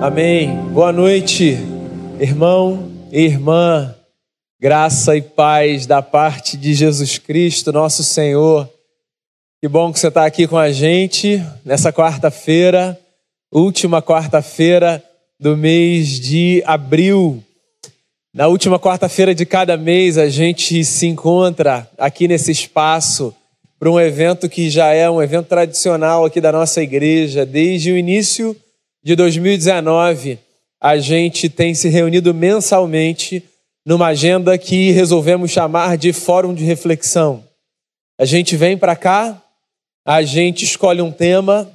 Amém. Boa noite, irmão e irmã. Graça e paz da parte de Jesus Cristo, nosso Senhor. Que bom que você está aqui com a gente nessa quarta-feira, última quarta-feira do mês de abril. Na última quarta-feira de cada mês, a gente se encontra aqui nesse espaço para um evento que já é um evento tradicional aqui da nossa igreja desde o início de 2019, a gente tem se reunido mensalmente numa agenda que resolvemos chamar de Fórum de Reflexão. A gente vem para cá, a gente escolhe um tema,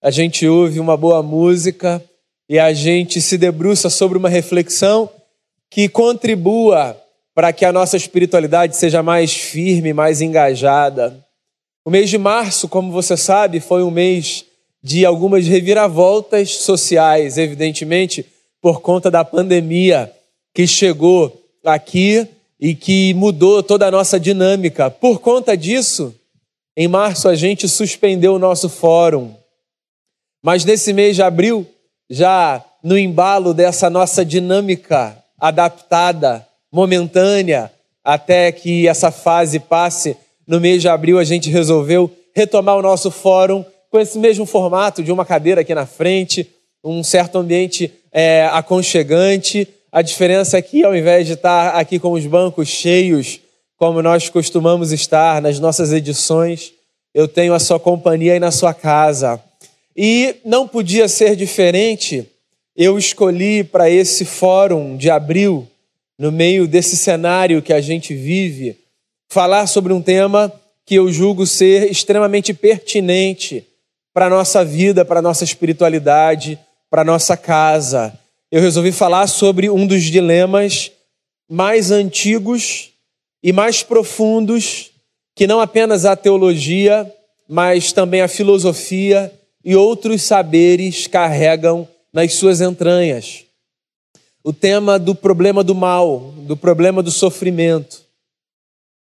a gente ouve uma boa música e a gente se debruça sobre uma reflexão que contribua para que a nossa espiritualidade seja mais firme, mais engajada. O mês de março, como você sabe, foi um mês de algumas reviravoltas sociais, evidentemente, por conta da pandemia que chegou aqui e que mudou toda a nossa dinâmica. Por conta disso, em março a gente suspendeu o nosso fórum. Mas nesse mês de abril, já no embalo dessa nossa dinâmica adaptada, momentânea, até que essa fase passe, no mês de abril a gente resolveu retomar o nosso fórum com esse mesmo formato de uma cadeira aqui na frente, um certo ambiente é, aconchegante. A diferença é que, ao invés de estar aqui com os bancos cheios, como nós costumamos estar nas nossas edições, eu tenho a sua companhia aí na sua casa. E não podia ser diferente, eu escolhi para esse fórum de abril, no meio desse cenário que a gente vive, falar sobre um tema que eu julgo ser extremamente pertinente para a nossa vida, para a nossa espiritualidade, para a nossa casa. Eu resolvi falar sobre um dos dilemas mais antigos e mais profundos que não apenas a teologia, mas também a filosofia e outros saberes carregam nas suas entranhas. O tema do problema do mal, do problema do sofrimento.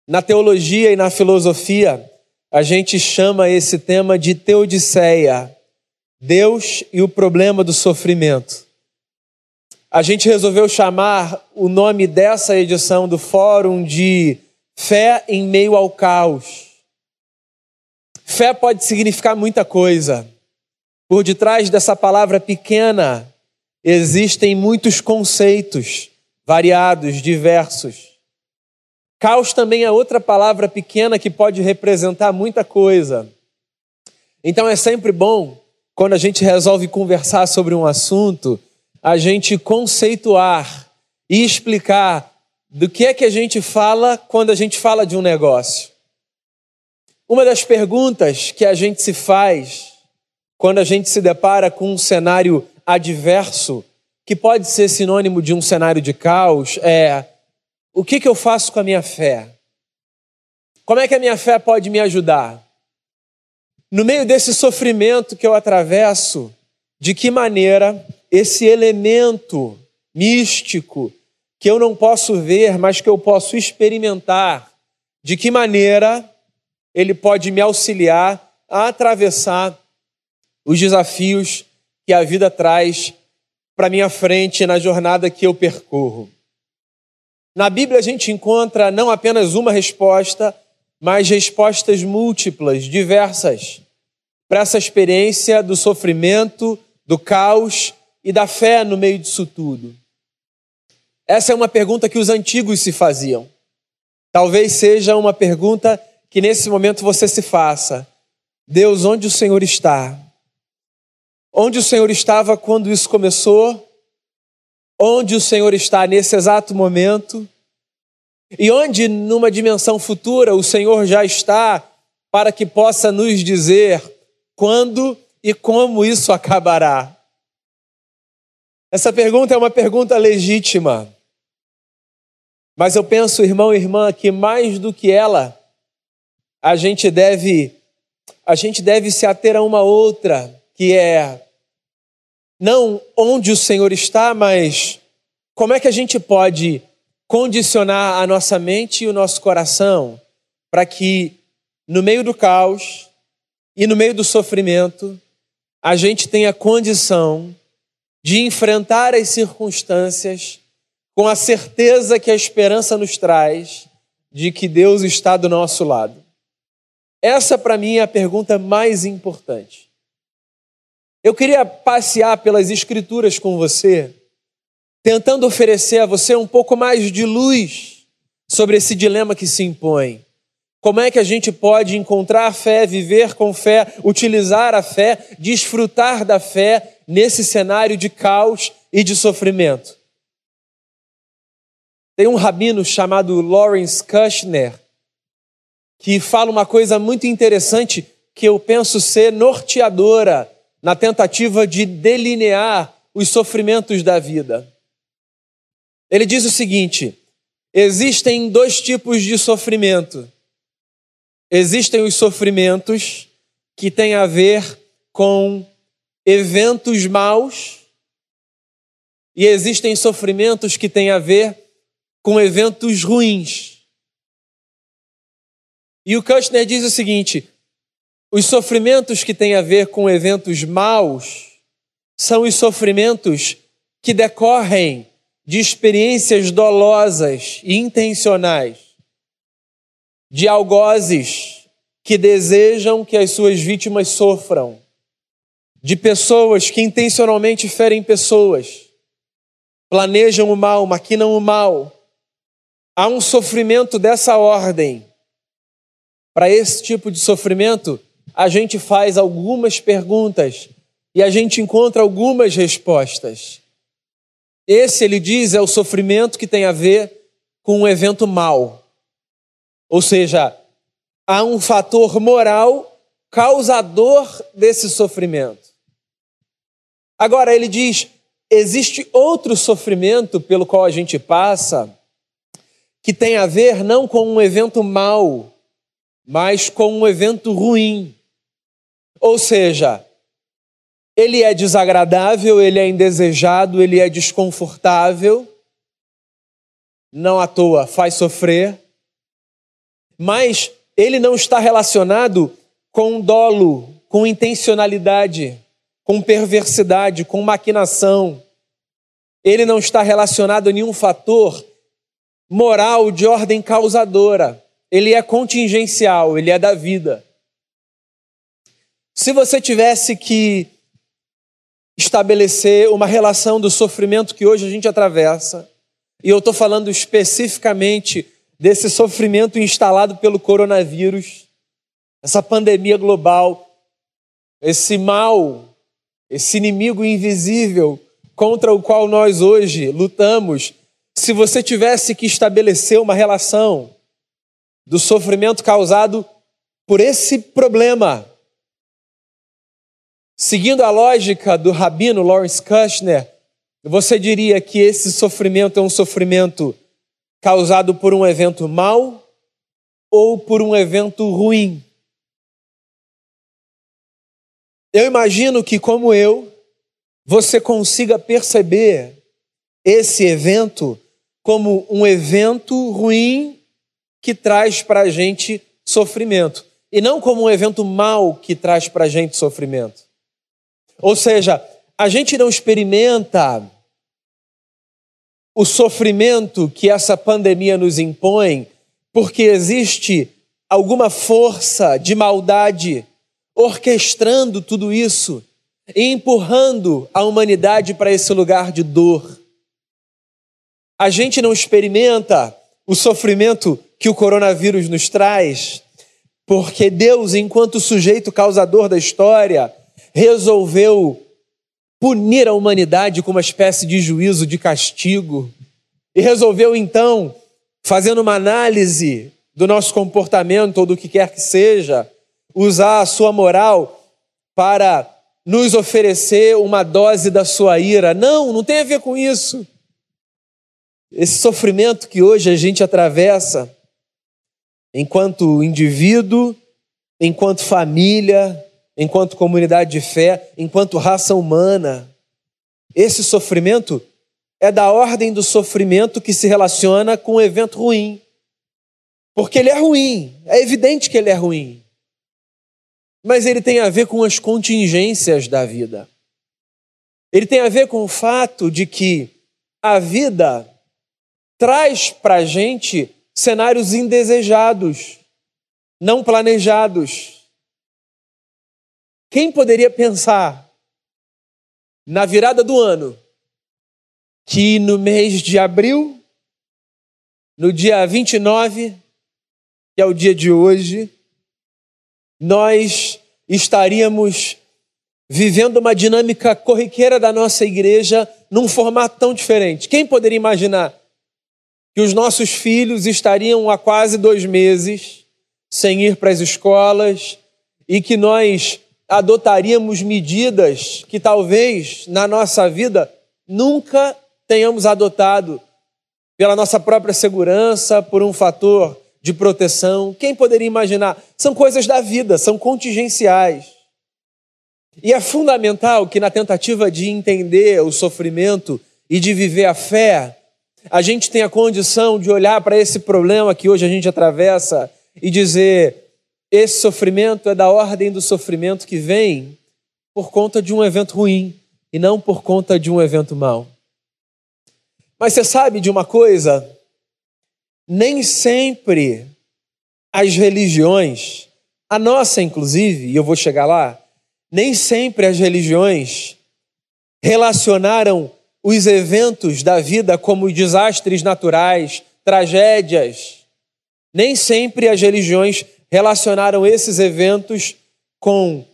Na teologia e na filosofia, a gente chama esse tema de teodiceia, Deus e o problema do sofrimento. A gente resolveu chamar o nome dessa edição do fórum de Fé em meio ao caos. Fé pode significar muita coisa. Por detrás dessa palavra pequena existem muitos conceitos variados, diversos. Caos também é outra palavra pequena que pode representar muita coisa. Então é sempre bom, quando a gente resolve conversar sobre um assunto, a gente conceituar e explicar do que é que a gente fala quando a gente fala de um negócio. Uma das perguntas que a gente se faz quando a gente se depara com um cenário adverso, que pode ser sinônimo de um cenário de caos, é o que, que eu faço com a minha fé? Como é que a minha fé pode me ajudar? No meio desse sofrimento que eu atravesso, de que maneira esse elemento místico que eu não posso ver, mas que eu posso experimentar, de que maneira ele pode me auxiliar a atravessar os desafios que a vida traz para minha frente na jornada que eu percorro. Na Bíblia a gente encontra não apenas uma resposta, mas respostas múltiplas, diversas, para essa experiência do sofrimento, do caos e da fé no meio disso tudo. Essa é uma pergunta que os antigos se faziam. Talvez seja uma pergunta que nesse momento você se faça: Deus, onde o Senhor está? Onde o Senhor estava quando isso começou? Onde o Senhor está nesse exato momento e onde, numa dimensão futura, o Senhor já está para que possa nos dizer quando e como isso acabará. Essa pergunta é uma pergunta legítima, mas eu penso, irmão e irmã, que mais do que ela, a gente deve a gente deve se ater a uma outra, que é não onde o Senhor está, mas como é que a gente pode condicionar a nossa mente e o nosso coração para que no meio do caos e no meio do sofrimento a gente tenha condição de enfrentar as circunstâncias com a certeza que a esperança nos traz de que Deus está do nosso lado? Essa, para mim, é a pergunta mais importante. Eu queria passear pelas Escrituras com você, tentando oferecer a você um pouco mais de luz sobre esse dilema que se impõe. Como é que a gente pode encontrar fé, viver com fé, utilizar a fé, desfrutar da fé nesse cenário de caos e de sofrimento? Tem um rabino chamado Lawrence Kushner que fala uma coisa muito interessante que eu penso ser norteadora na tentativa de delinear os sofrimentos da vida. Ele diz o seguinte: existem dois tipos de sofrimento. Existem os sofrimentos que têm a ver com eventos maus, e existem sofrimentos que têm a ver com eventos ruins. E o Kushner diz o seguinte: os sofrimentos que têm a ver com eventos maus são os sofrimentos que decorrem de experiências dolosas e intencionais de algozes que desejam que as suas vítimas sofram, de pessoas que intencionalmente ferem pessoas, planejam o mal, maquinam o mal. Há um sofrimento dessa ordem. Para esse tipo de sofrimento, a gente faz algumas perguntas e a gente encontra algumas respostas. Esse, ele diz, é o sofrimento que tem a ver com um evento mal. Ou seja, há um fator moral causador desse sofrimento. Agora, ele diz: existe outro sofrimento pelo qual a gente passa que tem a ver não com um evento mau, mas com um evento ruim. Ou seja, ele é desagradável, ele é indesejado, ele é desconfortável, não à toa faz sofrer, mas ele não está relacionado com dolo, com intencionalidade, com perversidade, com maquinação. Ele não está relacionado a nenhum fator moral de ordem causadora. Ele é contingencial, ele é da vida. Se você tivesse que estabelecer uma relação do sofrimento que hoje a gente atravessa, e eu estou falando especificamente desse sofrimento instalado pelo coronavírus, essa pandemia global, esse mal, esse inimigo invisível contra o qual nós hoje lutamos, se você tivesse que estabelecer uma relação do sofrimento causado por esse problema, seguindo a lógica do rabino Lawrence Kushner, você diria que esse sofrimento é um sofrimento causado por um evento mau ou por um evento ruim. Eu imagino que, como eu, você consiga perceber esse evento como um evento ruim que traz para a gente sofrimento, e não como um evento mau que traz para a gente sofrimento. Ou seja, a gente não experimenta o sofrimento que essa pandemia nos impõe, porque existe alguma força de maldade orquestrando tudo isso e empurrando a humanidade para esse lugar de dor. A gente não experimenta o sofrimento que o coronavírus nos traz, porque Deus, enquanto sujeito causador da história, resolveu punir a humanidade com uma espécie de juízo de castigo e resolveu então, fazendo uma análise do nosso comportamento ou do que quer que seja, usar a sua moral para nos oferecer uma dose da sua ira. Não, não tem a ver com isso. Esse sofrimento que hoje a gente atravessa, enquanto indivíduo, enquanto família, enquanto comunidade de fé, enquanto raça humana. Esse sofrimento é da ordem do sofrimento que se relaciona com um evento ruim. Porque ele é ruim, é evidente que ele é ruim. Mas ele tem a ver com as contingências da vida. Ele tem a ver com o fato de que a vida traz para a gente cenários indesejados, não planejados. Quem poderia pensar na virada do ano que no mês de abril, no dia 29, que é o dia de hoje, nós estaríamos vivendo uma dinâmica corriqueira da nossa igreja num formato tão diferente. Quem poderia imaginar que os nossos filhos estariam há quase dois meses sem ir para as escolas e que nós adotaríamos medidas que talvez na nossa vida nunca tenhamos adotado pela nossa própria segurança, por um fator de proteção. Quem poderia imaginar? São coisas da vida, são contingenciais. E é fundamental que, na tentativa de entender o sofrimento e de viver a fé, a gente tenha condição de olhar para esse problema que hoje a gente atravessa e dizer: esse sofrimento é da ordem do sofrimento que vem por conta de um evento ruim e não por conta de um evento mau. Mas você sabe de uma coisa? Nem sempre as religiões, a nossa inclusive, e eu vou chegar lá, nem sempre as religiões relacionaram os eventos da vida como desastres naturais, tragédias. Nem sempre as religiões relacionaram esses eventos com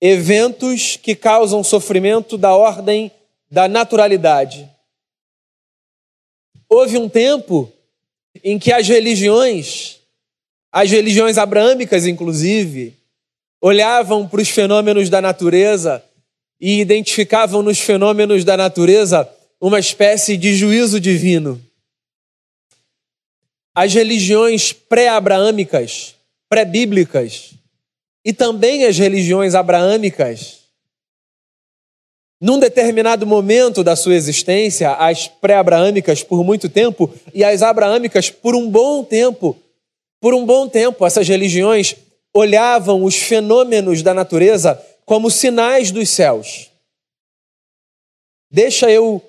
eventos que causam sofrimento da ordem da naturalidade. Houve um tempo em que as religiões, as religiões abraâmicas inclusive, olhavam para os fenômenos da natureza e identificavam nos fenômenos da natureza uma espécie de juízo divino. As religiões pré-abraâmicas, pré-bíblicas, e também as religiões abraâmicas, num determinado momento da sua existência, as pré-abraâmicas por muito tempo e as abraâmicas por um bom tempo, por um bom tempo, essas religiões olhavam os fenômenos da natureza como sinais dos céus. Deixa eu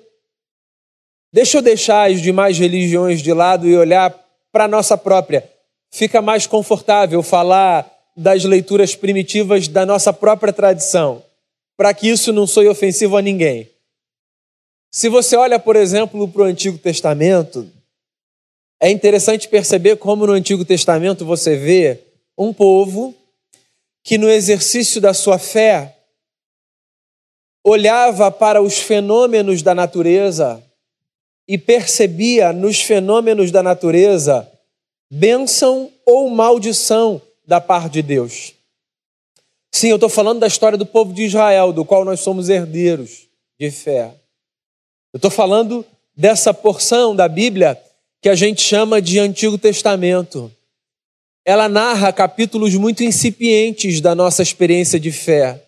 deixa eu deixar as demais religiões de lado e olhar para a nossa própria. Fica mais confortável falar das leituras primitivas da nossa própria tradição, para que isso não soe ofensivo a ninguém. Se você olha, por exemplo, para o Antigo Testamento, é interessante perceber como no Antigo Testamento você vê um povo que, no exercício da sua fé, olhava para os fenômenos da natureza e percebia nos fenômenos da natureza bênção ou maldição da parte de Deus. Sim, eu estou falando da história do povo de Israel, do qual nós somos herdeiros de fé. Eu estou falando dessa porção da Bíblia que a gente chama de Antigo Testamento ela narra capítulos muito incipientes da nossa experiência de fé,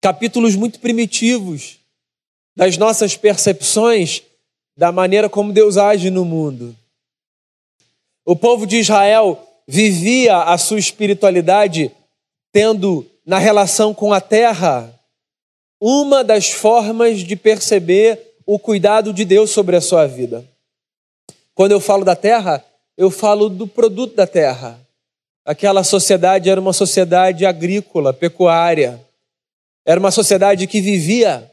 capítulos muito primitivos das nossas percepções da maneira como Deus age no mundo. O povo de Israel vivia a sua espiritualidade tendo na relação com a terra uma das formas de perceber o cuidado de Deus sobre a sua vida. Quando eu falo da terra, eu falo do produto da terra. Aquela sociedade era uma sociedade agrícola, pecuária. Era uma sociedade que vivia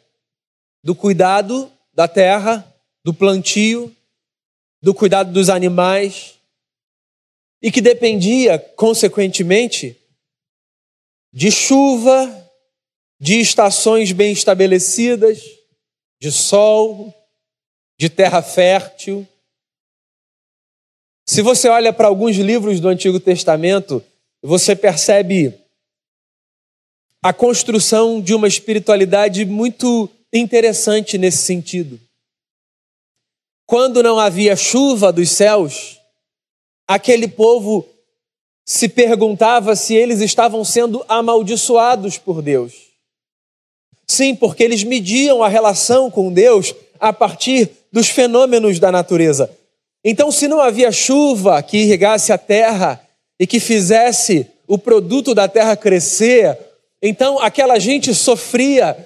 do cuidado da terra, do plantio, do cuidado dos animais e que dependia, consequentemente, de chuva, de estações bem estabelecidas, de sol, de terra fértil. Se você olha para alguns livros do Antigo Testamento, você percebe a construção de uma espiritualidade muito interessante nesse sentido. Quando não havia chuva dos céus, aquele povo se perguntava se eles estavam sendo amaldiçoados por Deus. Sim, porque eles mediam a relação com Deus a partir dos fenômenos da natureza. Então, se não havia chuva que irrigasse a terra e que fizesse o produto da terra crescer, então aquela gente sofria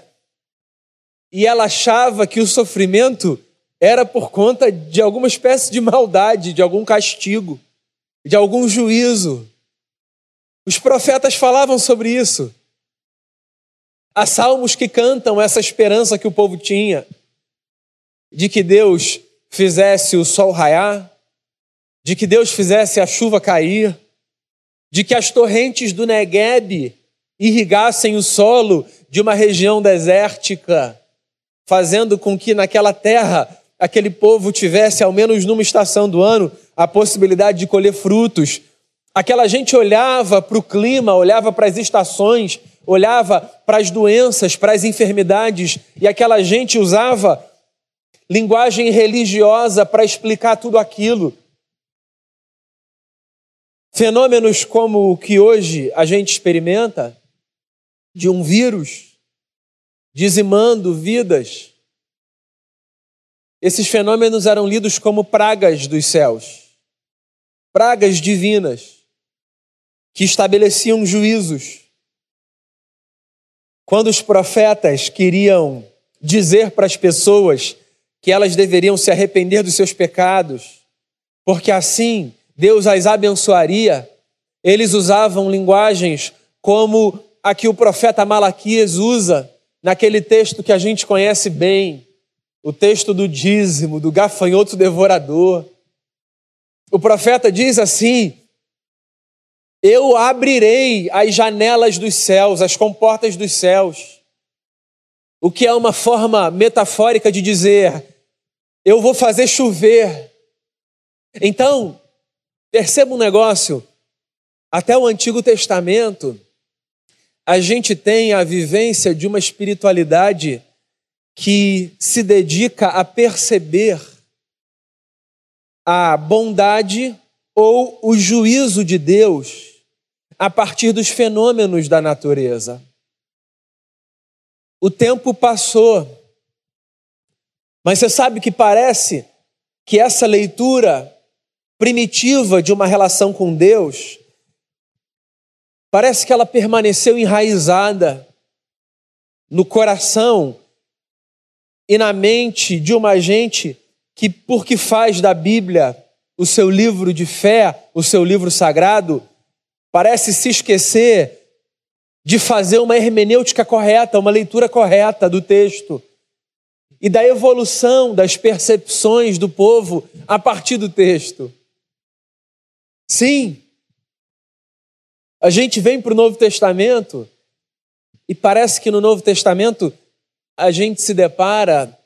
e ela achava que o sofrimento era por conta de alguma espécie de maldade, de algum castigo, de algum juízo. Os profetas falavam sobre isso. Há salmos que cantam essa esperança que o povo tinha de que Deus fizesse o sol raiar, de que Deus fizesse a chuva cair, de que as torrentes do Negueb irrigassem o solo de uma região desértica, fazendo com que naquela terra aquele povo tivesse, ao menos numa estação do ano, a possibilidade de colher frutos. Aquela gente olhava para o clima, olhava para as estações, olhava para as doenças, para as enfermidades, e aquela gente usava linguagem religiosa para explicar tudo aquilo. Fenômenos como o que hoje a gente experimenta, de um vírus dizimando vidas, esses fenômenos eram lidos como pragas dos céus, pragas divinas, que estabeleciam juízos. Quando os profetas queriam dizer para as pessoas que elas deveriam se arrepender dos seus pecados, porque assim Deus as abençoaria, eles usavam linguagens como a que o profeta Malaquias usa naquele texto que a gente conhece bem o texto do dízimo, do gafanhoto devorador. O profeta diz assim: Eu abrirei as janelas dos céus, as comportas dos céus. O que é uma forma metafórica de dizer: Eu vou fazer chover. Então, perceba um negócio: até o Antigo Testamento, a gente tem a vivência de uma espiritualidade que se dedica a perceber a bondade ou o juízo de Deus a partir dos fenômenos da natureza. O tempo passou, mas você sabe que parece que essa leitura primitiva de uma relação com Deus, parece que ela permaneceu enraizada no coração e na mente de uma gente que, porque faz da Bíblia o seu livro de fé, o seu livro sagrado, parece se esquecer de fazer uma hermenêutica correta, uma leitura correta do texto e da evolução das percepções do povo a partir do texto. Sim, a gente vem para o Novo Testamento e parece que no Novo Testamento a gente se depara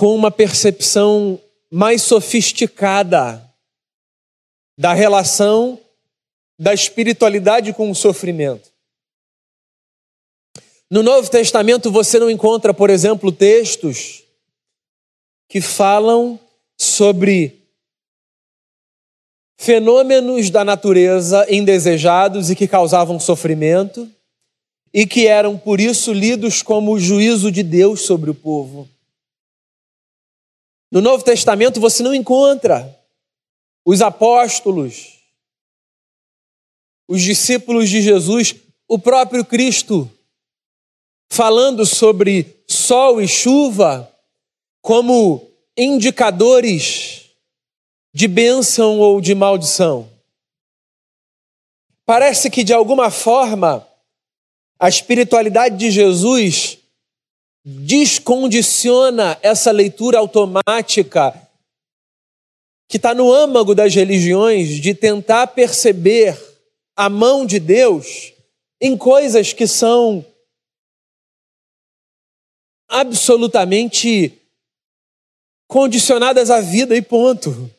com uma percepção mais sofisticada da relação da espiritualidade com o sofrimento. No Novo Testamento você não encontra, por exemplo, textos que falam sobre fenômenos da natureza indesejados e que causavam sofrimento e que eram por isso lidos como o juízo de Deus sobre o povo. No Novo Testamento você não encontra os apóstolos, os discípulos de Jesus, o próprio Cristo, falando sobre sol e chuva como indicadores de bênção ou de maldição. Parece que de alguma forma a espiritualidade de Jesus descondiciona essa leitura automática que está no âmago das religiões de tentar perceber a mão de Deus em coisas que são absolutamente condicionadas à vida e ponto.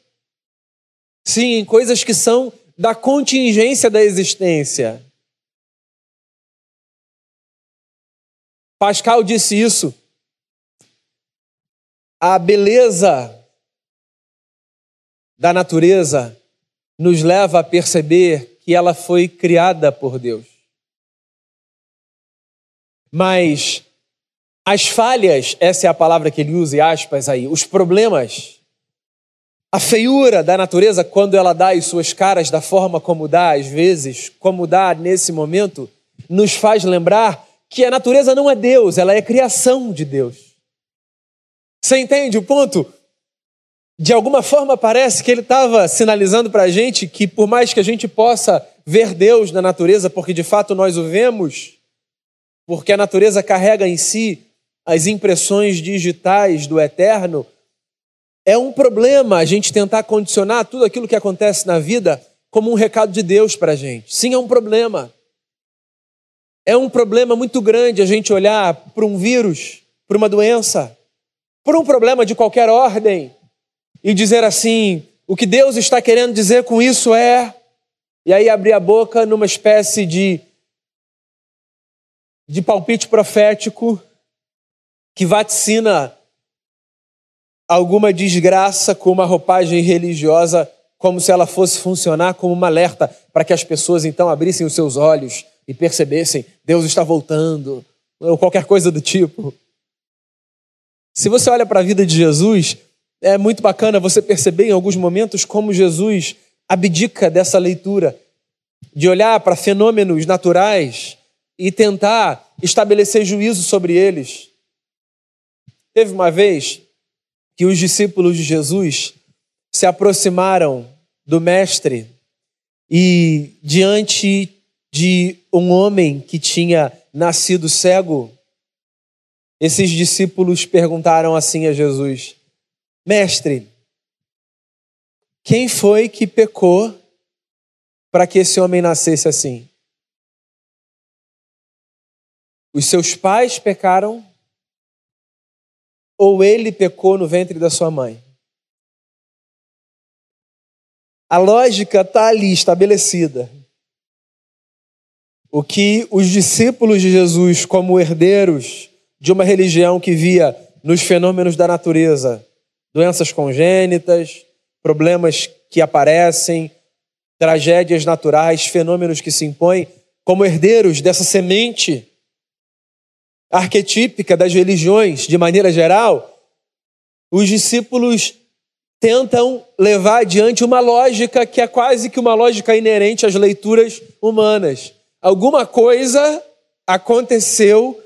Sim, em coisas que são da contingência da existência. Pascal disse isso. A beleza da natureza nos leva a perceber que ela foi criada por Deus. Mas as falhas, essa é a palavra que ele usa, e aspas aí, os problemas, a feiura da natureza, quando ela dá as suas caras da forma como dá, às vezes, como dá nesse momento, nos faz lembrar que a natureza não é Deus, ela é criação de Deus. Você entende o ponto? De alguma forma parece que ele estava sinalizando para a gente que, por mais que a gente possa ver Deus na natureza, porque de fato nós o vemos, porque a natureza carrega em si as impressões digitais do eterno, é um problema a gente tentar condicionar tudo aquilo que acontece na vida como um recado de Deus para a gente. Sim, é um problema. É um problema muito grande a gente olhar para um vírus, para uma doença, por um problema de qualquer ordem e dizer assim: o que Deus está querendo dizer com isso é. E aí abrir a boca numa espécie de, de palpite profético que vaticina alguma desgraça com uma roupagem religiosa, como se ela fosse funcionar como uma alerta para que as pessoas então abrissem os seus olhos e percebessem Deus está voltando, ou qualquer coisa do tipo. Se você olha para a vida de Jesus, é muito bacana você perceber em alguns momentos como Jesus abdica dessa leitura, de olhar para fenômenos naturais e tentar estabelecer juízo sobre eles. Teve uma vez que os discípulos de Jesus se aproximaram do Mestre e, diante de um homem que tinha nascido cego, esses discípulos perguntaram assim a Jesus: Mestre, quem foi que pecou para que esse homem nascesse assim? Os seus pais pecaram ou ele pecou no ventre da sua mãe? A lógica está ali estabelecida. O que os discípulos de Jesus, como herdeiros de uma religião que via nos fenômenos da natureza doenças congênitas, problemas que aparecem, tragédias naturais, fenômenos que se impõem, como herdeiros dessa semente arquetípica das religiões, de maneira geral, os discípulos tentam levar adiante uma lógica que é quase que uma lógica inerente às leituras humanas. Alguma coisa aconteceu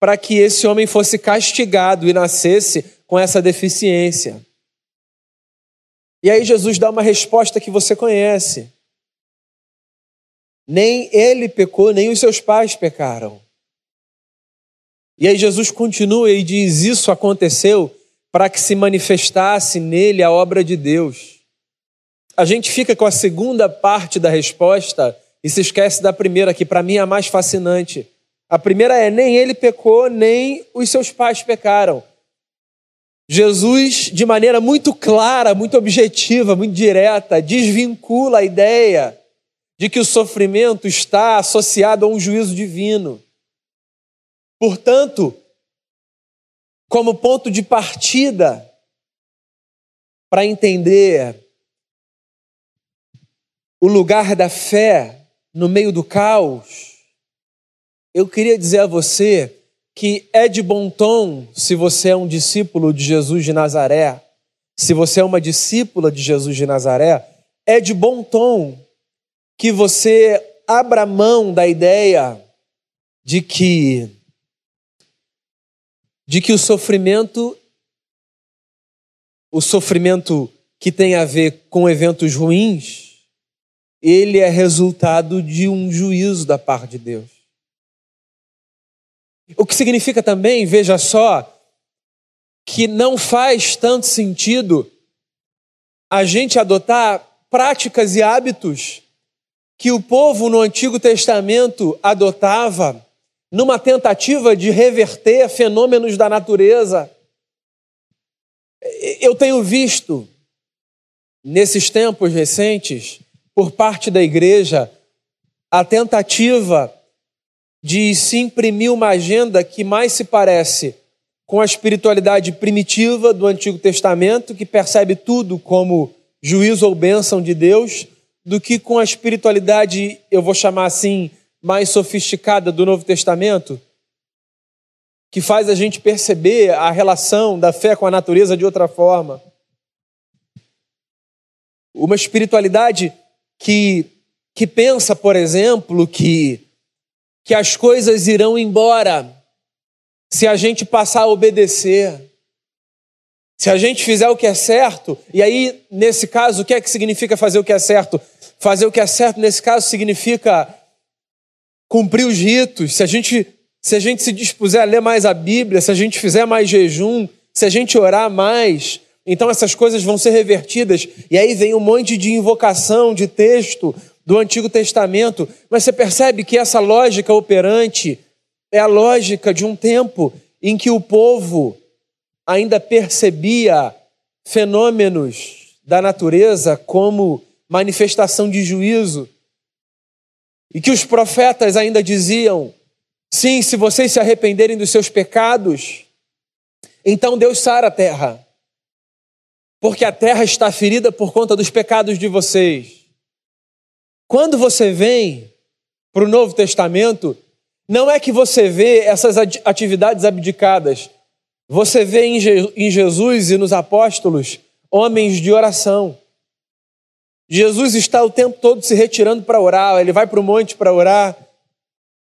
para que esse homem fosse castigado e nascesse com essa deficiência. E aí Jesus dá uma resposta que você conhece. Nem ele pecou, nem os seus pais pecaram. E aí Jesus continua e diz: Isso aconteceu para que se manifestasse nele a obra de Deus. A gente fica com a segunda parte da resposta e se esquece da primeira, que para mim é a mais fascinante. A primeira é: nem ele pecou, nem os seus pais pecaram. Jesus, de maneira muito clara, muito objetiva, muito direta, desvincula a ideia de que o sofrimento está associado a um juízo divino. Portanto, como ponto de partida para entender o lugar da fé no meio do caos, eu queria dizer a você que é de bom tom se você é um discípulo de Jesus de Nazaré, se você é uma discípula de Jesus de Nazaré, é de bom tom que você abra mão da ideia de que de que o sofrimento, o sofrimento que tem a ver com eventos ruins, ele é resultado de um juízo da parte de Deus. O que significa também, veja só, que não faz tanto sentido a gente adotar práticas e hábitos que o povo no Antigo Testamento adotava numa tentativa de reverter fenômenos da natureza. Eu tenho visto, nesses tempos recentes, por parte da igreja, a tentativa de se imprimir uma agenda que mais se parece com a espiritualidade primitiva do Antigo Testamento, que percebe tudo como juízo ou bênção de Deus, do que com a espiritualidade, eu vou chamar assim, mais sofisticada do Novo Testamento, que faz a gente perceber a relação da fé com a natureza de outra forma. Uma espiritualidade que, que pensa, por exemplo, que, que as coisas irão embora se a gente passar a obedecer. Se a gente fizer o que é certo, e aí, nesse caso, o que é que significa fazer o que é certo? Fazer o que é certo, nesse caso, significa cumprir os ritos. Se a gente se, a gente se dispuser a ler mais a Bíblia, se a gente fizer mais jejum, se a gente orar mais, então essas coisas vão ser revertidas. E aí vem um monte de invocação, de texto do Antigo Testamento. Mas você percebe que essa lógica operante é a lógica de um tempo em que o povo ainda percebia fenômenos da natureza como manifestação de juízo. E que os profetas ainda diziam: sim, se vocês se arrependerem dos seus pecados, então Deus sara a terra, porque a terra está ferida por conta dos pecados de vocês. Quando você vem para o Novo Testamento, não é que você vê essas atividades abdicadas, você vê em Jesus e nos apóstolos homens de oração. Jesus está o tempo todo se retirando para orar, ele vai para o monte para orar,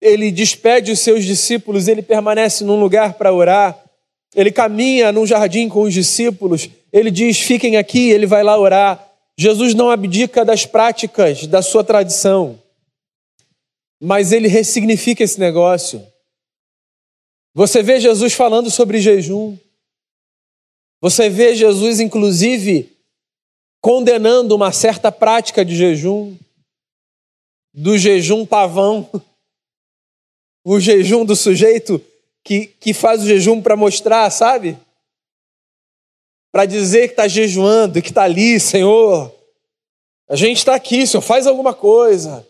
ele despede os seus discípulos, ele permanece num lugar para orar, ele caminha num jardim com os discípulos, ele diz: fiquem aqui, ele vai lá orar. Jesus não abdica das práticas da sua tradição mas ele ressignifica esse negócio. Você vê Jesus falando sobre jejum. Você vê Jesus, inclusive, condenando uma certa prática de jejum, do jejum pavão, o jejum do sujeito que, que faz o jejum para mostrar, sabe? Para dizer que está jejuando, que está ali, Senhor. A gente está aqui, Senhor, faz alguma coisa.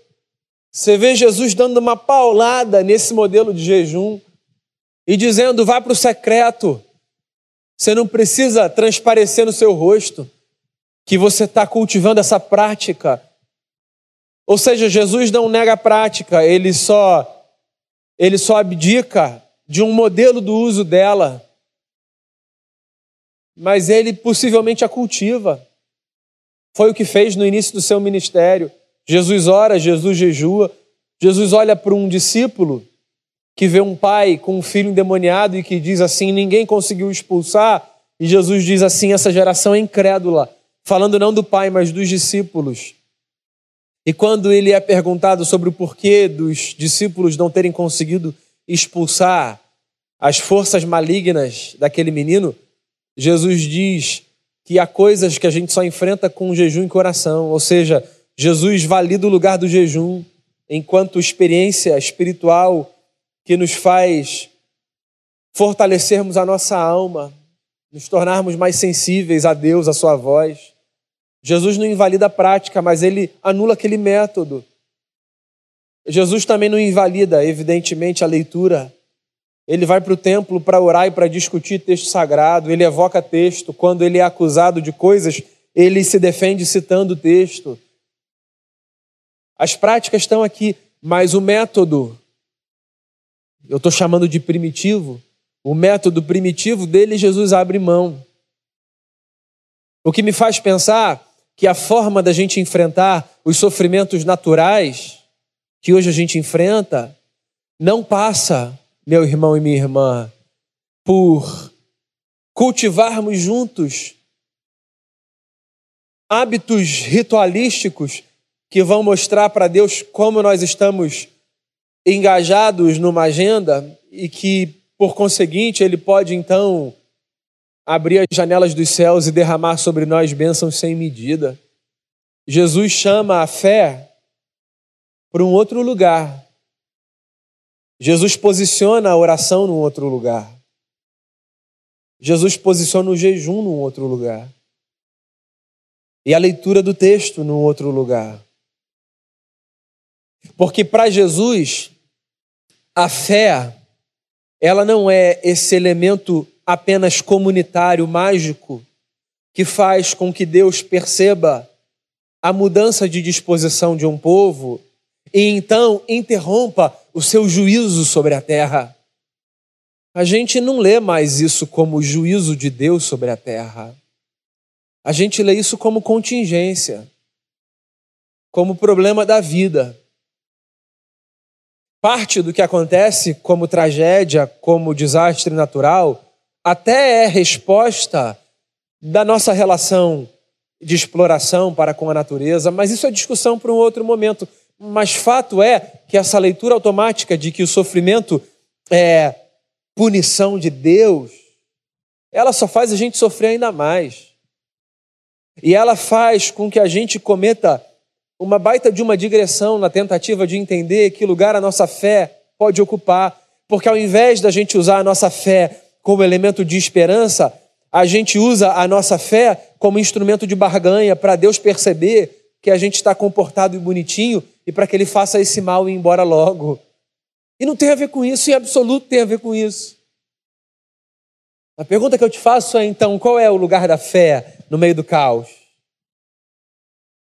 Você vê Jesus dando uma paulada nesse modelo de jejum e dizendo: vá para o secreto. Você não precisa transparecer no seu rosto que você está cultivando essa prática. Ou seja, Jesus não nega a prática, ele só ele só abdica de um modelo do uso dela. Mas ele possivelmente a cultiva. Foi o que fez no início do seu ministério. Jesus ora, Jesus jejua. Jesus olha para um discípulo que vê um pai com um filho endemoniado e que diz assim: ninguém conseguiu expulsar. E Jesus diz assim: essa geração é incrédula, falando não do pai, mas dos discípulos. E quando ele é perguntado sobre o porquê dos discípulos não terem conseguido expulsar as forças malignas daquele menino, Jesus diz que há coisas que a gente só enfrenta com jejum e coração, ou seja, Jesus valida o lugar do jejum enquanto experiência espiritual que nos faz fortalecermos a nossa alma, nos tornarmos mais sensíveis a Deus, a Sua voz. Jesus não invalida a prática, mas ele anula aquele método. Jesus também não invalida, evidentemente, a leitura. Ele vai para o templo para orar e para discutir texto sagrado, ele evoca texto. Quando ele é acusado de coisas, ele se defende citando o texto. As práticas estão aqui, mas o método, eu estou chamando de primitivo, o método primitivo dele, Jesus abre mão. O que me faz pensar que a forma da gente enfrentar os sofrimentos naturais que hoje a gente enfrenta não passa, meu irmão e minha irmã, por cultivarmos juntos hábitos ritualísticos que vão mostrar para Deus como nós estamos engajados numa agenda e que, por conseguinte, Ele pode então abrir as janelas dos céus e derramar sobre nós bênçãos sem medida. Jesus chama a fé para um outro lugar. Jesus posiciona a oração num outro lugar. Jesus posiciona o jejum num outro lugar. E a leitura do texto num outro lugar. Porque para Jesus, a fé, ela não é esse elemento apenas comunitário, mágico, que faz com que Deus perceba a mudança de disposição de um povo e então interrompa o seu juízo sobre a terra. A gente não lê mais isso como juízo de Deus sobre a terra. A gente lê isso como contingência, como problema da vida. Parte do que acontece como tragédia, como desastre natural, até é resposta da nossa relação de exploração para com a natureza, mas isso é discussão para um outro momento. Mas fato é que essa leitura automática de que o sofrimento é punição de Deus, ela só faz a gente sofrer ainda mais. E ela faz com que a gente cometa uma baita de uma digressão na tentativa de entender que lugar a nossa fé pode ocupar, porque ao invés da gente usar a nossa fé como elemento de esperança, a gente usa a nossa fé como instrumento de barganha para Deus perceber que a gente está comportado e bonitinho e para que ele faça esse mal e ir embora logo. E não tem a ver com isso, em absoluto tem a ver com isso. A pergunta que eu te faço é então: qual é o lugar da fé no meio do caos?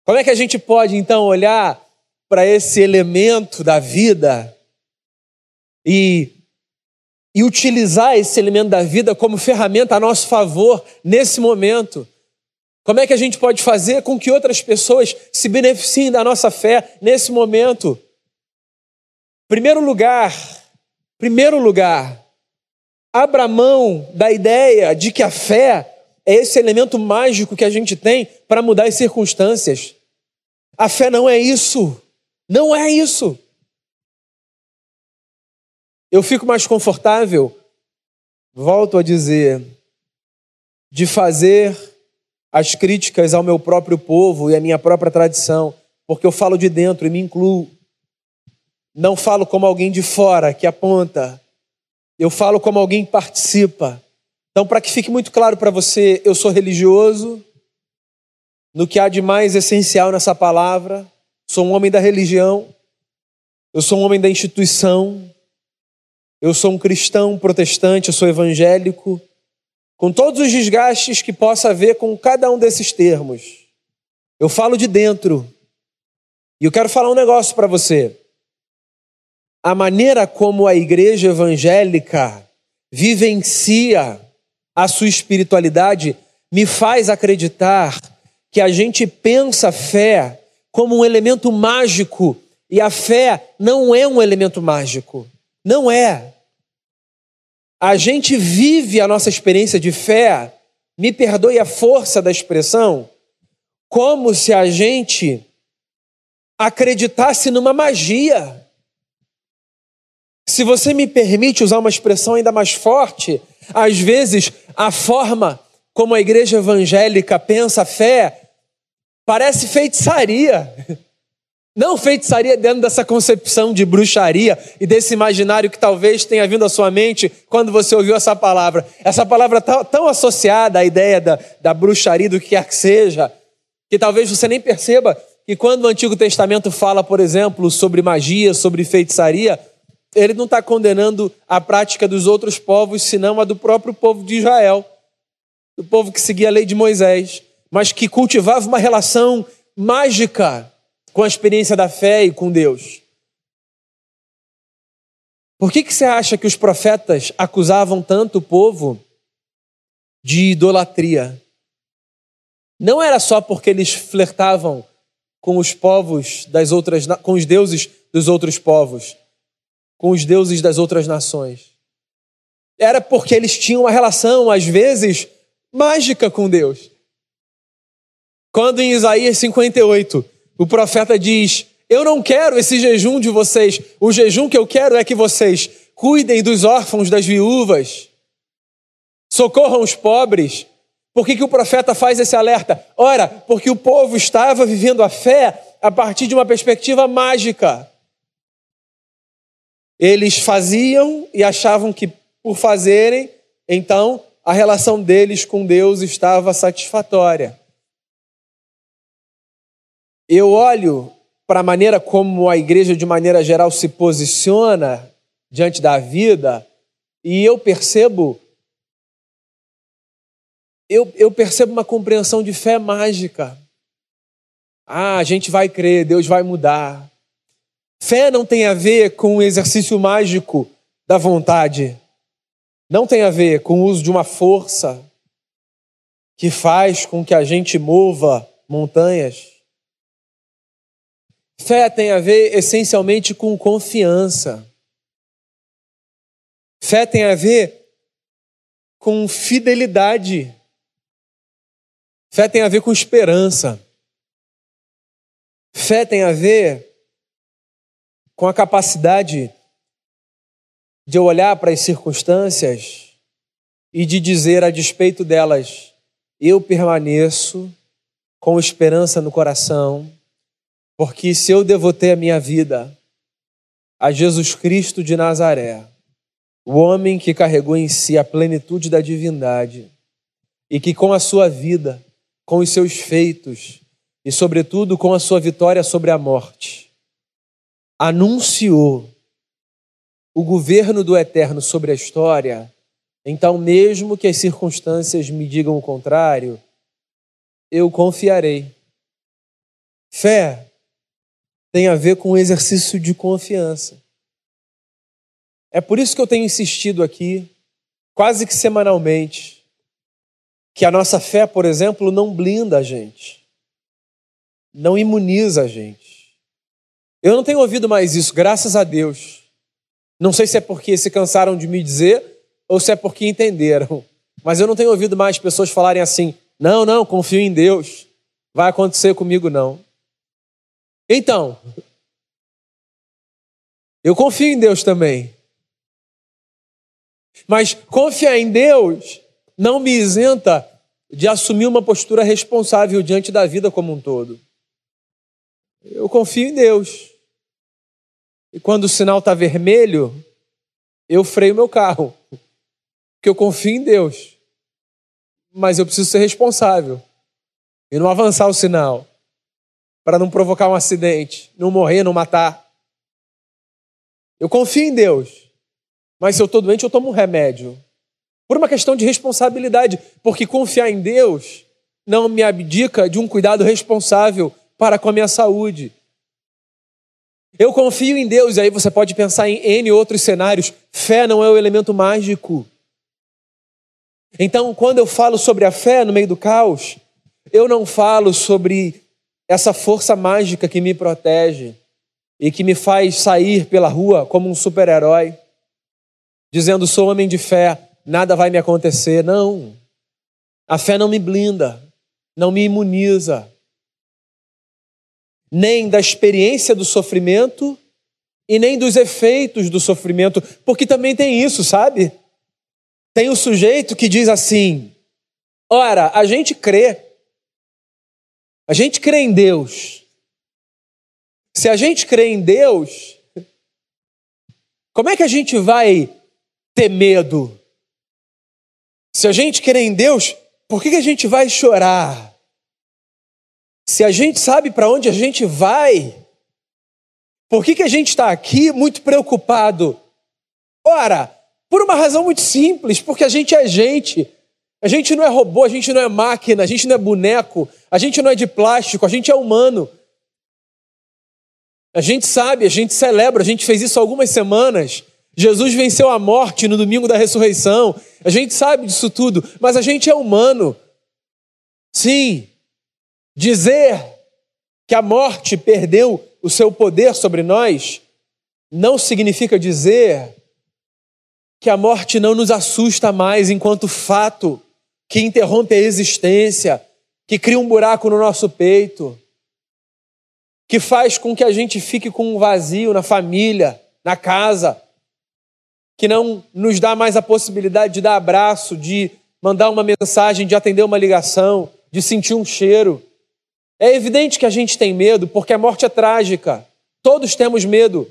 Como é que a gente pode então olhar para esse elemento da vida e, e utilizar esse elemento da vida como ferramenta a nosso favor nesse momento? Como é que a gente pode fazer com que outras pessoas se beneficiem da nossa fé nesse momento? Primeiro lugar, primeiro lugar, abra mão da ideia de que a fé é esse elemento mágico que a gente tem para mudar as circunstâncias. A fé não é isso. Não é isso. Eu fico mais confortável, volto a dizer, de fazer as críticas ao meu próprio povo e à minha própria tradição, porque eu falo de dentro e me incluo. Não falo como alguém de fora que aponta, eu falo como alguém que participa. Então, para que fique muito claro para você, eu sou religioso, no que há de mais essencial nessa palavra, sou um homem da religião, eu sou um homem da instituição, eu sou um cristão protestante, eu sou evangélico, com todos os desgastes que possa haver com cada um desses termos. Eu falo de dentro. E eu quero falar um negócio para você. A maneira como a igreja evangélica vivencia a sua espiritualidade me faz acreditar que a gente pensa fé como um elemento mágico e a fé não é um elemento mágico. Não é a gente vive a nossa experiência de fé, me perdoe a força da expressão, como se a gente acreditasse numa magia. Se você me permite usar uma expressão ainda mais forte, às vezes a forma como a igreja evangélica pensa a fé parece feitiçaria. Não feitiçaria dentro dessa concepção de bruxaria e desse imaginário que talvez tenha vindo à sua mente quando você ouviu essa palavra. Essa palavra está tão associada à ideia da, da bruxaria, do que quer que seja, que talvez você nem perceba que quando o Antigo Testamento fala, por exemplo, sobre magia, sobre feitiçaria, ele não está condenando a prática dos outros povos, senão a do próprio povo de Israel, do povo que seguia a lei de Moisés, mas que cultivava uma relação mágica com a experiência da fé e com Deus. Por que, que você acha que os profetas acusavam tanto o povo de idolatria? Não era só porque eles flertavam com os povos das outras, com os deuses dos outros povos, com os deuses das outras nações. Era porque eles tinham uma relação, às vezes, mágica com Deus. Quando em Isaías 58 o profeta diz: Eu não quero esse jejum de vocês. O jejum que eu quero é que vocês cuidem dos órfãos, das viúvas, socorram os pobres. Por que, que o profeta faz esse alerta? Ora, porque o povo estava vivendo a fé a partir de uma perspectiva mágica. Eles faziam e achavam que, por fazerem, então a relação deles com Deus estava satisfatória eu olho para a maneira como a igreja, de maneira geral, se posiciona diante da vida e eu percebo. Eu, eu percebo uma compreensão de fé mágica. Ah, a gente vai crer, Deus vai mudar. Fé não tem a ver com o exercício mágico da vontade. Não tem a ver com o uso de uma força que faz com que a gente mova montanhas. Fé tem a ver essencialmente com confiança. Fé tem a ver com fidelidade. Fé tem a ver com esperança. Fé tem a ver com a capacidade de olhar para as circunstâncias e de dizer a despeito delas: eu permaneço com esperança no coração, porque se eu devotei a minha vida a Jesus Cristo de Nazaré, o homem que carregou em si a plenitude da divindade e que com a sua vida, com os seus feitos e, sobretudo, com a sua vitória sobre a morte, anunciou o governo do eterno sobre a história, então, mesmo que as circunstâncias me digam o contrário, eu confiarei. Fé tem a ver com o exercício de confiança. É por isso que eu tenho insistido aqui, quase que semanalmente, que a nossa fé, por exemplo, não blinda a gente, não imuniza a gente. Eu não tenho ouvido mais isso, graças a Deus. Não sei se é porque se cansaram de me dizer ou se é porque entenderam. Mas eu não tenho ouvido mais pessoas falarem assim: não, não, confio em Deus, vai acontecer comigo não. Então, eu confio em Deus também. Mas confiar em Deus não me isenta de assumir uma postura responsável diante da vida como um todo. Eu confio em Deus. E quando o sinal está vermelho, eu freio meu carro. Porque eu confio em Deus. Mas eu preciso ser responsável. E não avançar o sinal. Para não provocar um acidente, não morrer, não matar. Eu confio em Deus. Mas se eu estou doente, eu tomo um remédio. Por uma questão de responsabilidade. Porque confiar em Deus não me abdica de um cuidado responsável para com a minha saúde. Eu confio em Deus, e aí você pode pensar em N outros cenários. Fé não é o elemento mágico. Então, quando eu falo sobre a fé no meio do caos, eu não falo sobre essa força mágica que me protege e que me faz sair pela rua como um super-herói, dizendo: sou homem de fé, nada vai me acontecer. Não. A fé não me blinda, não me imuniza, nem da experiência do sofrimento e nem dos efeitos do sofrimento, porque também tem isso, sabe? Tem o sujeito que diz assim: ora, a gente crê, a gente crê em Deus. Se a gente crê em Deus, como é que a gente vai ter medo? Se a gente crê em Deus, por que, que a gente vai chorar? Se a gente sabe para onde a gente vai, por que, que a gente está aqui muito preocupado? Ora, por uma razão muito simples, porque a gente é gente. A gente não é robô, a gente não é máquina, a gente não é boneco, a gente não é de plástico, a gente é humano. A gente sabe, a gente celebra, a gente fez isso há algumas semanas. Jesus venceu a morte no domingo da ressurreição. A gente sabe disso tudo, mas a gente é humano. Sim, Dizer que a morte perdeu o seu poder sobre nós não significa dizer que a morte não nos assusta mais enquanto fato que interrompe a existência, que cria um buraco no nosso peito, que faz com que a gente fique com um vazio na família, na casa, que não nos dá mais a possibilidade de dar abraço, de mandar uma mensagem, de atender uma ligação, de sentir um cheiro. É evidente que a gente tem medo porque a morte é trágica. Todos temos medo.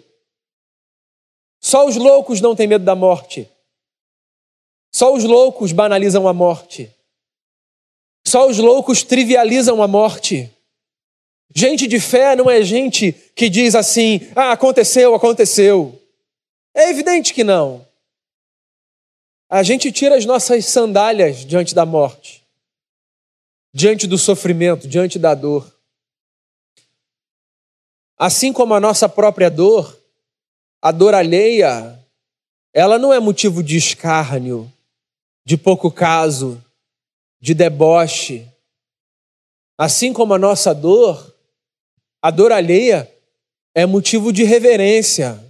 Só os loucos não têm medo da morte. Só os loucos banalizam a morte. Só os loucos trivializam a morte. Gente de fé não é gente que diz assim: ah, aconteceu, aconteceu. É evidente que não. A gente tira as nossas sandálias diante da morte diante do sofrimento, diante da dor. Assim como a nossa própria dor, a dor alheia, ela não é motivo de escárnio, de pouco caso, de deboche. Assim como a nossa dor, a dor alheia é motivo de reverência.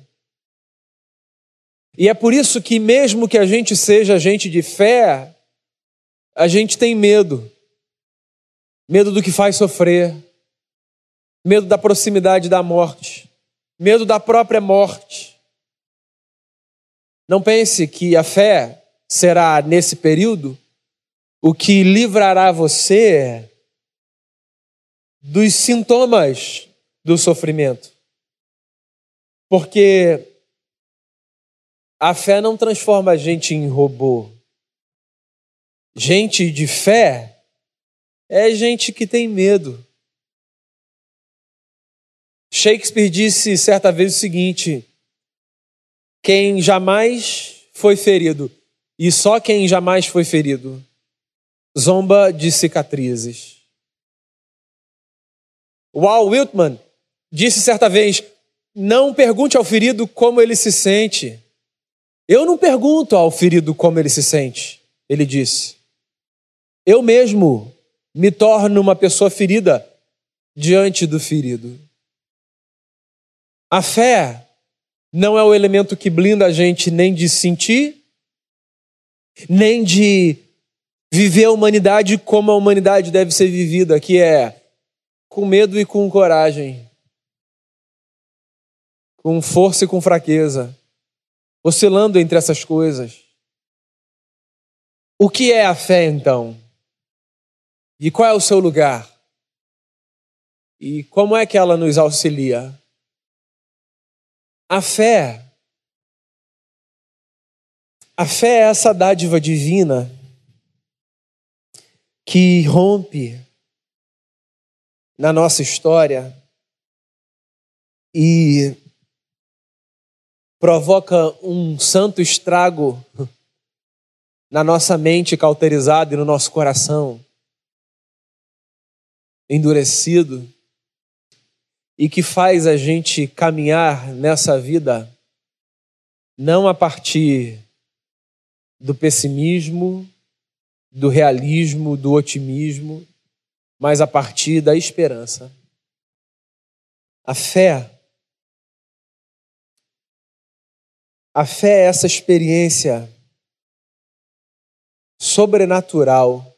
E é por isso que, mesmo que a gente seja gente de fé, a gente tem medo medo do que faz sofrer, medo da proximidade da morte, medo da própria morte. Não pense que a fé será, nesse período, o que livrará você dos sintomas do sofrimento. Porque a fé não transforma a gente em robô. Gente de fé é gente que tem medo. Shakespeare disse certa vez o seguinte: quem jamais foi ferido, e só quem jamais foi ferido, zomba de cicatrizes. Walt Whitman disse certa vez: não pergunte ao ferido como ele se sente. Eu não pergunto ao ferido como ele se sente, ele disse. Eu mesmo me torno uma pessoa ferida diante do ferido. A fé não é o elemento que blinda a gente nem de sentir, nem de viver a humanidade como a humanidade deve ser vivida, que é com medo e com coragem, com força e com fraqueza, oscilando entre essas coisas. O que é a fé então? E qual é o seu lugar? E como é que ela nos auxilia? A fé. A fé é essa dádiva divina que rompe na nossa história e provoca um santo estrago na nossa mente cauterizada e no nosso coração endurecido e que faz a gente caminhar nessa vida não a partir do pessimismo, do realismo, do otimismo, mas a partir da esperança. A fé. A fé é essa experiência sobrenatural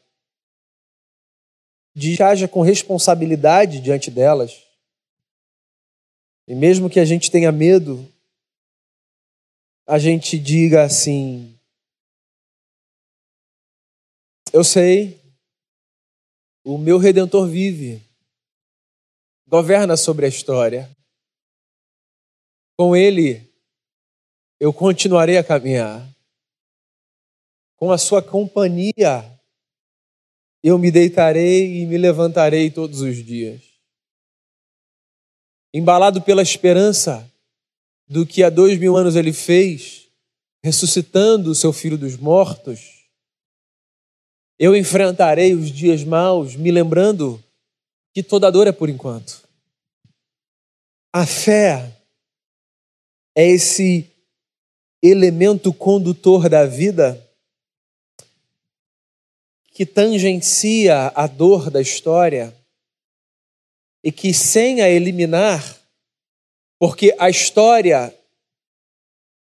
de que haja com responsabilidade diante delas. E mesmo que a gente tenha medo, a gente diga assim: Eu sei, o meu redentor vive, governa sobre a história. Com ele, eu continuarei a caminhar. Com a sua companhia, eu me deitarei e me levantarei todos os dias. Embalado pela esperança do que há dois mil anos ele fez, ressuscitando o seu filho dos mortos, eu enfrentarei os dias maus, me lembrando que toda dor é por enquanto. A fé é esse elemento condutor da vida que tangencia a dor da história e que, sem a eliminar, porque a história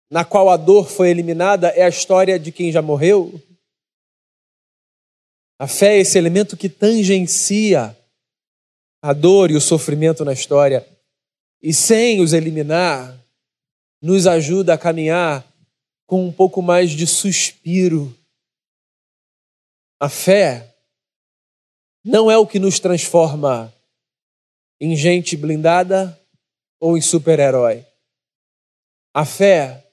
na qual a dor foi eliminada é a história de quem já morreu, a fé é esse elemento que tangencia a dor e o sofrimento na história e, sem os eliminar, nos ajuda a caminhar com um pouco mais de suspiro. A fé não é o que nos transforma em gente blindada ou em super-herói. A fé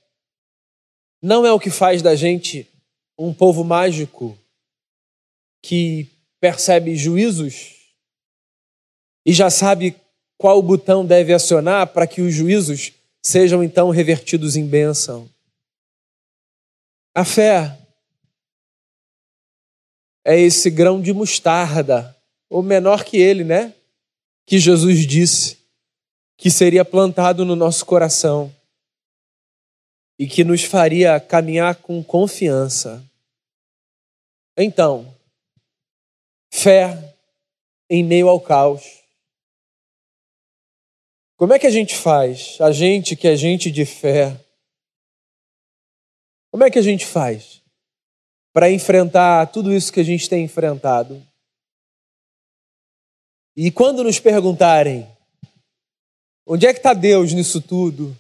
não é o que faz da gente um povo mágico que percebe juízos e já sabe qual botão deve acionar para que os juízos sejam então revertidos em bênção. A fé é esse grão de mostarda, ou menor que ele, né? Que Jesus disse que seria plantado no nosso coração e que nos faria caminhar com confiança. Então, Fé em meio ao caos. Como é que a gente faz? A gente que é gente de fé. Como é que a gente faz para enfrentar tudo isso que a gente tem enfrentado? E quando nos perguntarem onde é que está Deus nisso tudo?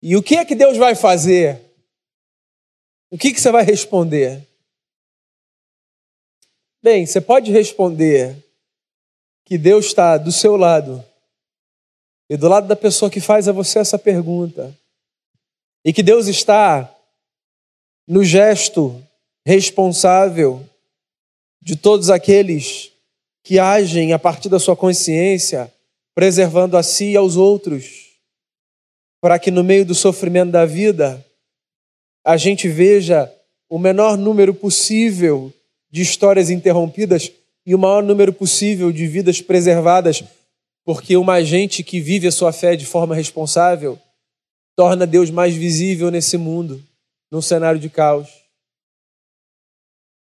E o que é que Deus vai fazer? O que, que você vai responder? Bem, você pode responder que Deus está do seu lado e do lado da pessoa que faz a você essa pergunta. E que Deus está no gesto responsável de todos aqueles que agem a partir da sua consciência, preservando a si e aos outros, para que no meio do sofrimento da vida a gente veja o menor número possível de histórias interrompidas e o maior número possível de vidas preservadas, porque uma gente que vive a sua fé de forma responsável torna Deus mais visível nesse mundo, num cenário de caos.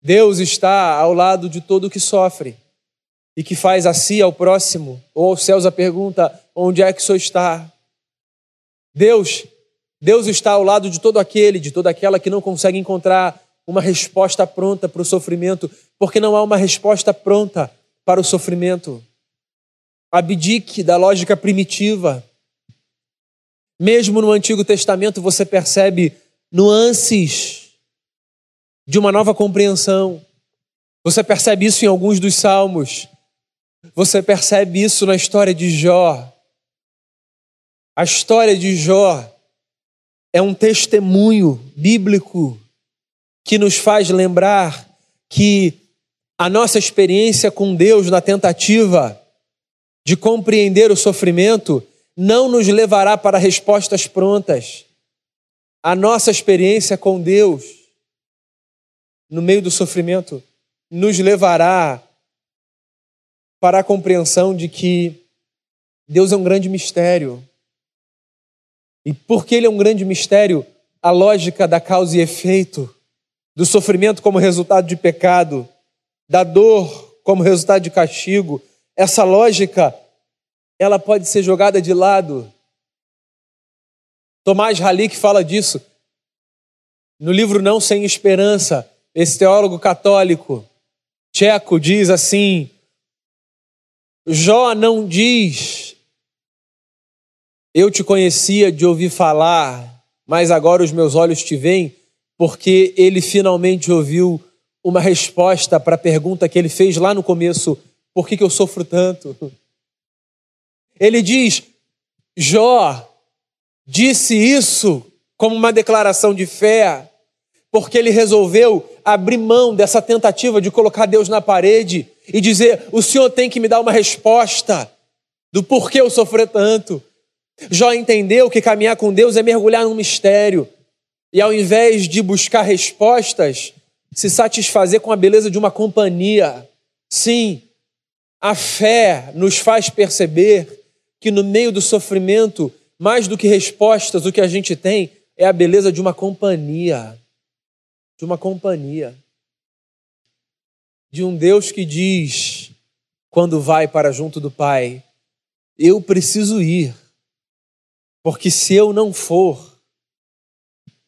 Deus está ao lado de todo o que sofre e que faz a si, ao próximo, ou aos céus a pergunta: onde é que sou está? Deus, Deus está ao lado de todo aquele, de toda aquela que não consegue encontrar uma resposta pronta para o sofrimento, porque não há uma resposta pronta para o sofrimento. Abdique da lógica primitiva. Mesmo no Antigo Testamento você percebe nuances de uma nova compreensão. Você percebe isso em alguns dos salmos. Você percebe isso na história de Jó. A história de Jó é um testemunho bíblico que nos faz lembrar que a nossa experiência com Deus na tentativa de compreender o sofrimento não nos levará para respostas prontas. A nossa experiência com Deus no meio do sofrimento nos levará para a compreensão de que Deus é um grande mistério. E porque Ele é um grande mistério, a lógica da causa e efeito, do sofrimento como resultado de pecado, da dor como resultado de castigo, essa lógica ela pode ser jogada de lado. Tomás Halik fala disso no livro Não Sem Esperança. Esse teólogo católico tcheco diz assim: Jó não diz, eu te conhecia de ouvir falar, mas agora os meus olhos te veem, porque ele finalmente ouviu uma resposta para a pergunta que ele fez lá no começo: por que, que eu sofro tanto? Ele diz: Jó disse isso como uma declaração de fé, porque ele resolveu abrir mão dessa tentativa de colocar Deus na parede e dizer: o Senhor tem que me dar uma resposta do porquê eu sofrer tanto. Jó entendeu que caminhar com Deus é mergulhar num mistério e ao invés de buscar respostas, se satisfazer com a beleza de uma companhia. Sim, a fé nos faz perceber que no meio do sofrimento, mais do que respostas, o que a gente tem é a beleza de uma companhia. De uma companhia de um Deus que diz, quando vai para junto do Pai, eu preciso ir, porque se eu não for,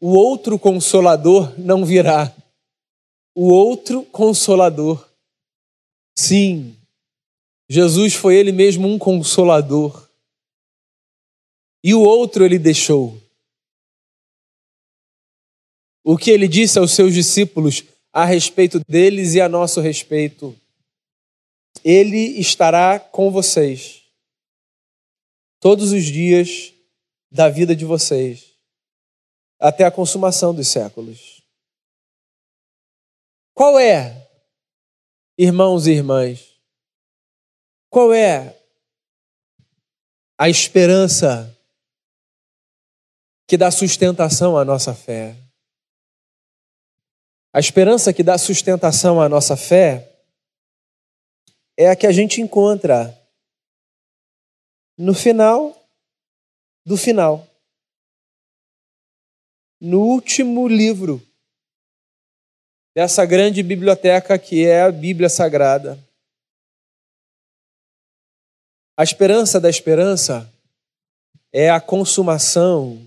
o outro consolador não virá. O outro consolador. Sim, Jesus foi ele mesmo um consolador. E o outro ele deixou. O que ele disse aos seus discípulos a respeito deles e a nosso respeito. Ele estará com vocês todos os dias da vida de vocês, até a consumação dos séculos. Qual é, irmãos e irmãs, qual é a esperança que dá sustentação à nossa fé? A esperança que dá sustentação à nossa fé é a que a gente encontra no final do final. No último livro dessa grande biblioteca que é a Bíblia Sagrada. A esperança da esperança é a consumação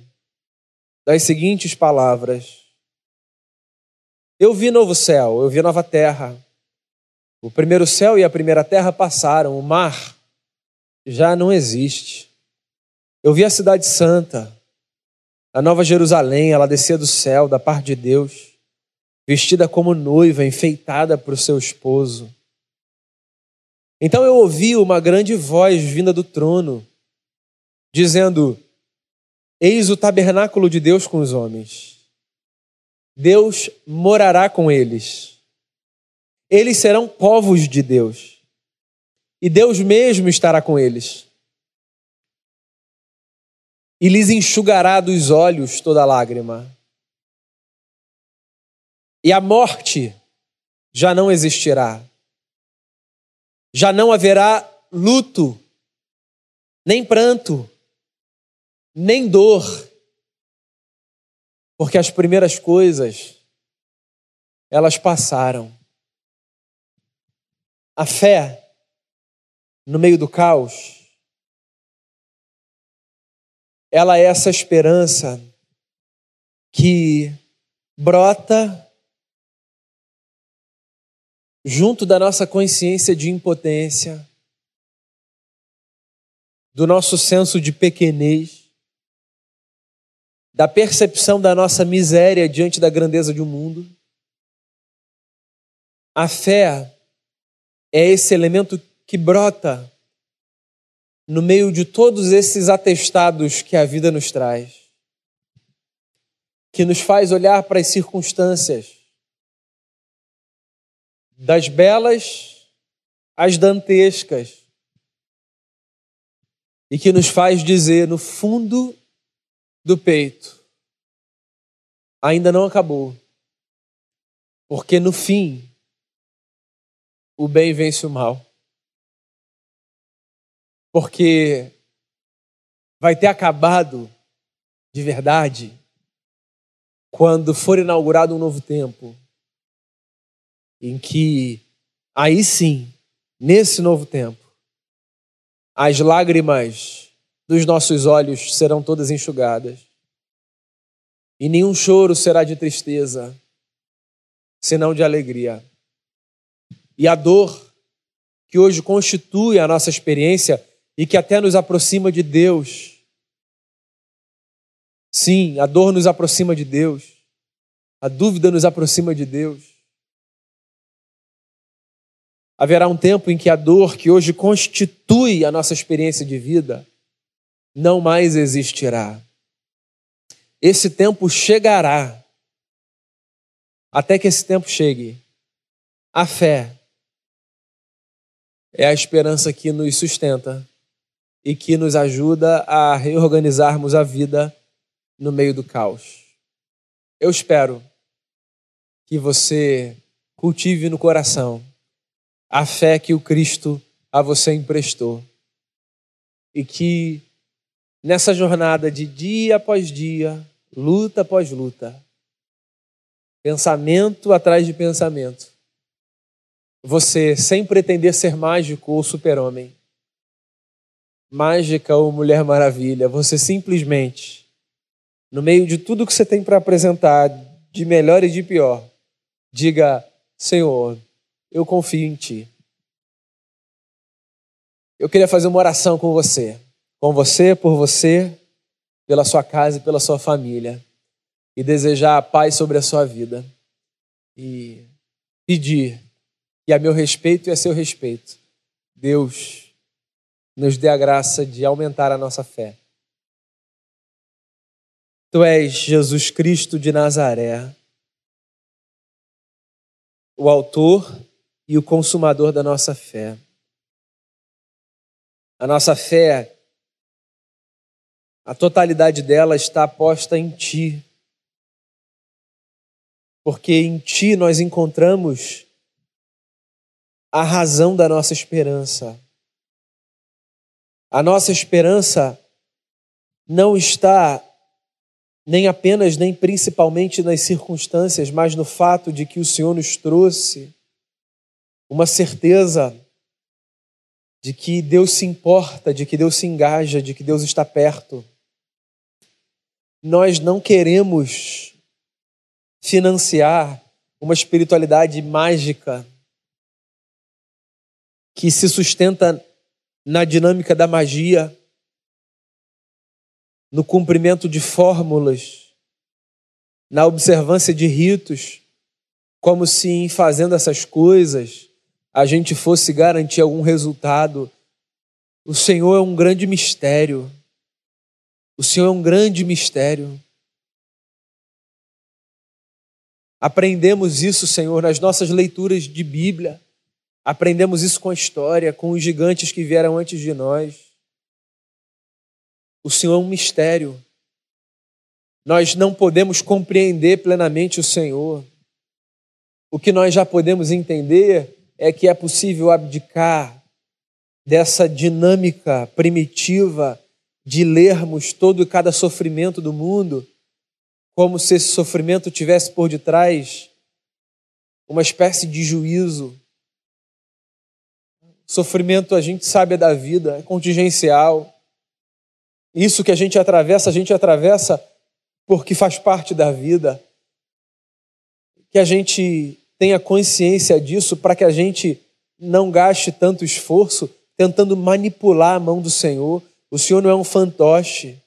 das seguintes palavras: eu vi novo céu, eu vi nova terra. O primeiro céu e a primeira terra passaram, o mar já não existe. Eu vi a cidade santa, a nova Jerusalém, ela descia do céu, da parte de Deus, vestida como noiva, enfeitada para o seu esposo. Então eu ouvi uma grande voz vinda do trono, dizendo: Eis o tabernáculo de Deus com os homens. Deus morará com eles. Eles serão povos de Deus. E Deus mesmo estará com eles. E lhes enxugará dos olhos toda lágrima. E a morte já não existirá. Já não haverá luto, nem pranto, nem dor, porque as primeiras coisas elas passaram. A fé no meio do caos, ela é essa esperança que brota junto da nossa consciência de impotência, do nosso senso de pequenez, da percepção da nossa miséria diante da grandeza de um mundo. A fé é esse elemento que brota no meio de todos esses atestados que a vida nos traz, que nos faz olhar para as circunstâncias, das belas às dantescas, e que nos faz dizer no fundo do peito: ainda não acabou. Porque no fim, o bem vence o mal. Porque vai ter acabado de verdade quando for inaugurado um novo tempo, em que aí sim, nesse novo tempo, as lágrimas dos nossos olhos serão todas enxugadas. E nenhum choro será de tristeza, senão de alegria. E a dor que hoje constitui a nossa experiência e que até nos aproxima de Deus. Sim, a dor nos aproxima de Deus. A dúvida nos aproxima de Deus. Haverá um tempo em que a dor que hoje constitui a nossa experiência de vida não mais existirá. Esse tempo chegará. Até que esse tempo chegue, a fé é a esperança que nos sustenta e que nos ajuda a reorganizarmos a vida no meio do caos. Eu espero que você cultive no coração a fé que o Cristo a você emprestou e que nessa jornada de dia após dia, luta após luta, pensamento atrás de pensamento, você, sem pretender ser mágico ou super-homem, mágica ou mulher maravilha, você simplesmente, no meio de tudo que você tem para apresentar, de melhor e de pior, diga: Senhor, eu confio em Ti. Eu queria fazer uma oração com você com você, por você, pela sua casa e pela sua família. E desejar a paz sobre a sua vida. E pedir que a meu respeito e a seu respeito, Deus nos dê a graça de aumentar a nossa fé. Tu és Jesus Cristo de Nazaré, o autor e o consumador da nossa fé. A nossa fé a totalidade dela está posta em Ti. Porque em Ti nós encontramos a razão da nossa esperança. A nossa esperança não está nem apenas, nem principalmente nas circunstâncias, mas no fato de que o Senhor nos trouxe uma certeza de que Deus se importa, de que Deus se engaja, de que Deus está perto. Nós não queremos financiar uma espiritualidade mágica, que se sustenta na dinâmica da magia, no cumprimento de fórmulas, na observância de ritos, como se em fazendo essas coisas a gente fosse garantir algum resultado. O Senhor é um grande mistério. O Senhor é um grande mistério. Aprendemos isso, Senhor, nas nossas leituras de Bíblia. Aprendemos isso com a história, com os gigantes que vieram antes de nós. O Senhor é um mistério. Nós não podemos compreender plenamente o Senhor. O que nós já podemos entender é que é possível abdicar dessa dinâmica primitiva de lermos todo e cada sofrimento do mundo como se esse sofrimento tivesse por detrás uma espécie de juízo. Sofrimento, a gente sabe, é da vida, é contingencial. Isso que a gente atravessa, a gente atravessa porque faz parte da vida. Que a gente tenha consciência disso para que a gente não gaste tanto esforço tentando manipular a mão do Senhor. O Senhor não é um fantoche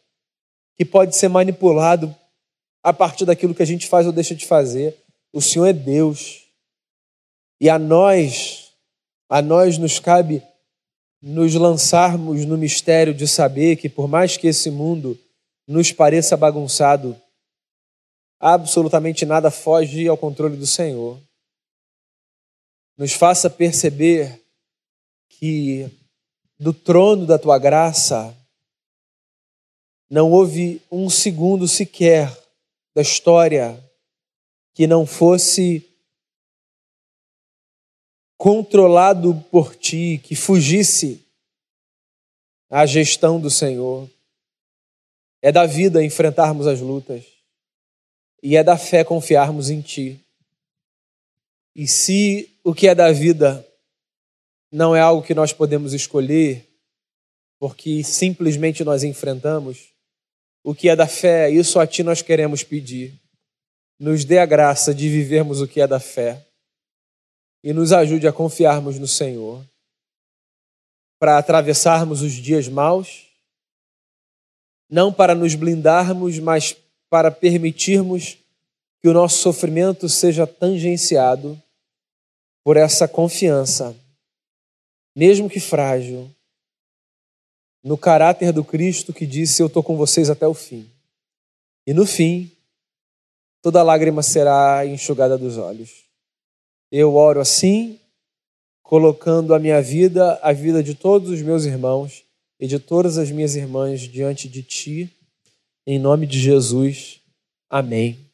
que pode ser manipulado a partir daquilo que a gente faz ou deixa de fazer. O Senhor é Deus. E a nós, a nós nos cabe nos lançarmos no mistério de saber que, por mais que esse mundo nos pareça bagunçado, absolutamente nada foge ao controle do Senhor. Nos faça perceber que do trono da tua graça não houve um segundo sequer da história que não fosse controlado por ti, que fugisse à gestão do Senhor. É da vida enfrentarmos as lutas e é da fé confiarmos em ti. E se o que é da vida não é algo que nós podemos escolher, porque simplesmente nós enfrentamos, o que é da fé, isso a ti nós queremos pedir. Nos dê a graça de vivermos o que é da fé e nos ajude a confiarmos no Senhor para atravessarmos os dias maus, não para nos blindarmos, mas para permitirmos que o nosso sofrimento seja tangenciado por essa confiança, mesmo que frágil, no caráter do Cristo que disse: Eu estou com vocês até o fim. E no fim, toda lágrima será enxugada dos olhos. Eu oro assim, colocando a minha vida, a vida de todos os meus irmãos e de todas as minhas irmãs diante de Ti, em nome de Jesus. Amém.